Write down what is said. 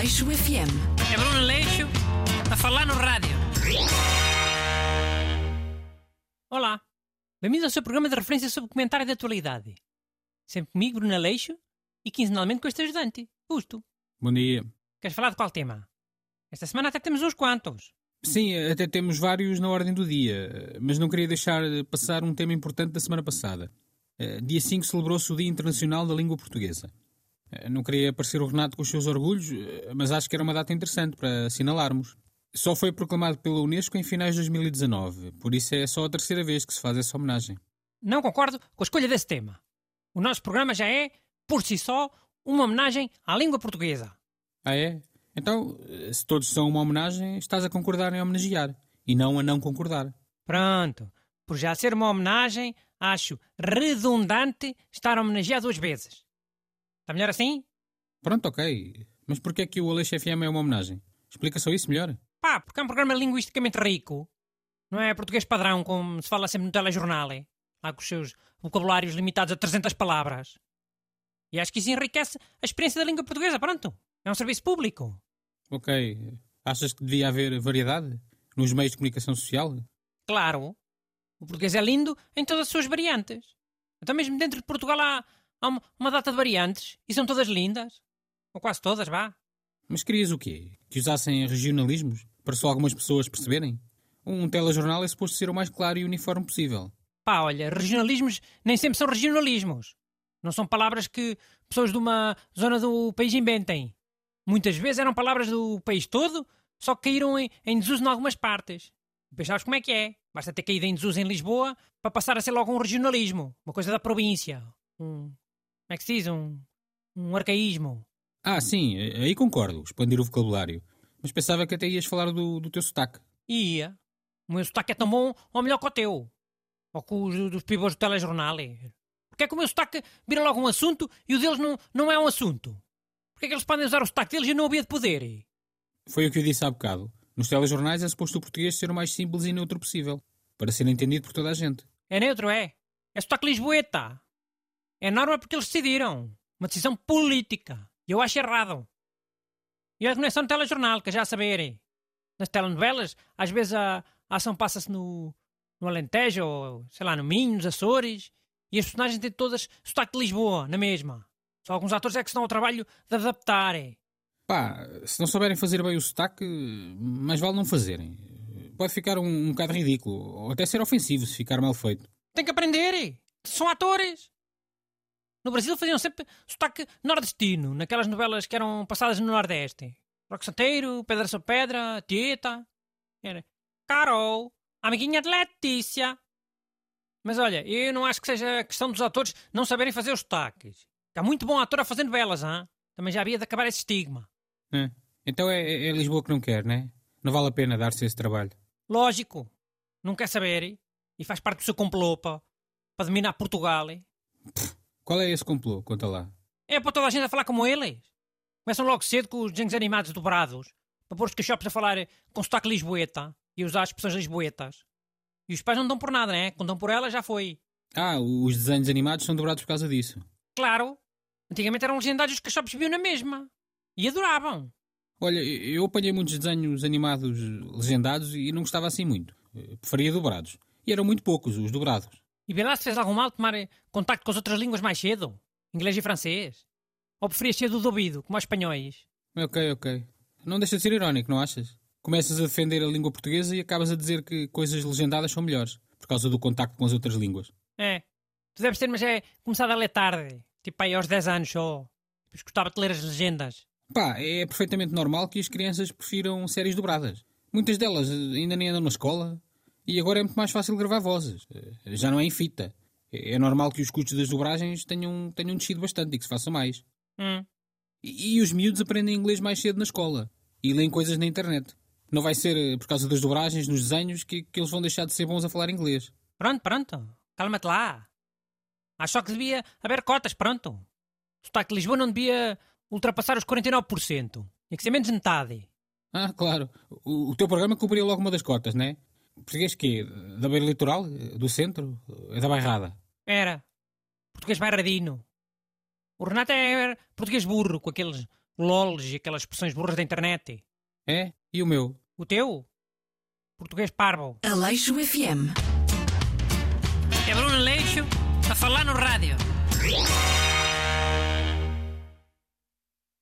Aleixo FM. É Bruno Aleixo a falar no rádio. Olá, bem-vindo ao seu programa de referência sobre comentário de atualidade. Sempre comigo, Bruno Aleixo, e quinzenalmente com este ajudante, Justo. Bom dia. Queres falar de qual tema? Esta semana até temos uns quantos. Sim, até temos vários na ordem do dia, mas não queria deixar passar um tema importante da semana passada. Eh, Dia 5 celebrou-se o Dia Internacional da Língua Portuguesa. Eh, Não queria aparecer o Renato com os seus orgulhos, eh, mas acho que era uma data interessante para assinalarmos. Só foi proclamado pela Unesco em finais de 2019, por isso é só a terceira vez que se faz essa homenagem. Não concordo com a escolha desse tema. O nosso programa já é, por si só, uma homenagem à língua portuguesa. Ah, é? Então, eh, se todos são uma homenagem, estás a concordar em homenagear, e não a não concordar. Pronto. Por já ser uma homenagem, acho redundante estar a homenagear duas vezes. Está melhor assim? Pronto, ok. Mas porquê é que o Aleixo FM é uma homenagem? Explica só isso melhor. Pá, porque é um programa linguisticamente rico. Não é português padrão, como se fala sempre no telejornal, lá com os seus vocabulários limitados a 300 palavras. E acho que isso enriquece a experiência da língua portuguesa, pronto. É um serviço público. Ok. Achas que devia haver variedade nos meios de comunicação social? Claro. O português é lindo em todas as suas variantes. Então mesmo dentro de Portugal há, há uma, uma data de variantes e são todas lindas. Ou quase todas, vá. Mas querias o quê? Que usassem regionalismos? Para só algumas pessoas perceberem? Um telejornal é suposto ser o mais claro e uniforme possível. Pá, olha, regionalismos nem sempre são regionalismos. Não são palavras que pessoas de uma zona do país inventem. Muitas vezes eram palavras do país todo, só que caíram em, em desuso em algumas partes. Depois sabes como é que é. Basta ter caído em desuso em Lisboa para passar a ser logo um regionalismo. Uma coisa da província. Um... Como é que se diz? Um, um arcaísmo. Ah, sim, aí concordo, expandir o vocabulário. Mas pensava que até ias falar do, do teu sotaque. Ia. O meu sotaque é tão bom ou melhor que o teu. Ou que os dos pibos do telejornal. é. Porque é que o meu sotaque vira logo um assunto e o deles não, não é um assunto? Porque é que eles podem usar o sotaque deles e eu não havia de poder? Foi o que eu disse há bocado. Nos telejornais é suposto o português ser o mais simples e neutro possível, para ser entendido por toda a gente. É neutro, é? É sotaque lisboeta. É norma porque eles decidiram. Uma decisão política. E eu acho errado. E a conexão no telejornal, que já a saberem. Nas telenovelas, às vezes a, a ação passa-se no, no Alentejo, ou sei lá, no Minho, nos Açores, e as personagens têm todas sotaque de Lisboa, na mesma. Só alguns atores é que se dão ao trabalho de adaptar. é. Pá, se não souberem fazer bem o sotaque, mais vale não fazerem. Pode ficar um, um bocado ridículo, ou até ser ofensivo se ficar mal feito. Tem que aprender. é. São atores. No Brasil faziam sempre sotaque nordestino, naquelas novelas que eram passadas no Nordeste. Roque Santeiro, Pedra sobre Pedra, Tieta. Era Carol, amiguinha de Letícia. Mas olha, eu não acho que seja questão dos atores não saberem fazer os sotaques. Há muito bom ator a fazer novelas, hã? Também já havia de acabar esse estigma. É. Então é, é- é Lisboa que não quer, né? Não vale a pena dar-se esse trabalho. Lógico. Não quer saber. E faz parte do seu complô para, para dominar Portugal. Qual é esse complô? Conta lá. É para toda a gente a falar como eles. Começam logo cedo com os desenhos animados dobrados. Para pôr os cachorros a falar com sotaque lisboeta. E usar as expressões lisboetas. E os pais não dão por nada, né? Quando dão por ela, já foi. Ah, os desenhos animados são dobrados por causa disso. Claro. Antigamente eram legendários os cachorros viviam na mesma. E adoravam. Olha, eu apanhei muitos desenhos animados legendados e não gostava assim muito. Eu Preferia dobrados. E eram muito poucos os dobrados. E se fez algum mal tomar eh, contacto com as outras línguas mais cedo. Inglês e francês. Ou preferias ser do ouvido, como os espanhóis. Ok, ok. Não deixa de ser irónico, não achas? Começas a defender a língua portuguesa e acabas a dizer que coisas legendadas são melhores, por causa do contacto com as outras línguas. É. Tu deves ter, mas é começado a ler tarde. Tipo aí aos 10 anos só. Depois gostava de ler as legendas. Pá, é perfeitamente normal que as crianças prefiram séries dobradas. Muitas delas eh, ainda nem andam na escola. E agora é muito mais fácil gravar vozes. Eh, Já não é em fita. É é normal que os custos das dobragens tenham, tenham descido bastante e que se faça mais. Hum. E, e os miúdos aprendem inglês mais cedo na escola. E leem coisas na internet. Não vai ser eh, por causa das dobragens nos desenhos que, que eles vão deixar de ser bons a falar inglês. Pronto, pronto. Calma-te lá. Acho que devia haver cotas, pronto. O sotaque de Lisboa não devia ultrapassar os 49%. Tinha que ser menos de metade. Ah, claro. O, o teu programa cobriu logo uma das cotas, né? Português quê? Da beira litoral? Do centro? É da bairrada? Era. Português bairadino. O Renato é português burro, com aqueles LOLs e aquelas expressões burras da internet. É? E o meu? O teu? Português parvo. Aleixo FM. É Bruno Aleixo a falar no rádio.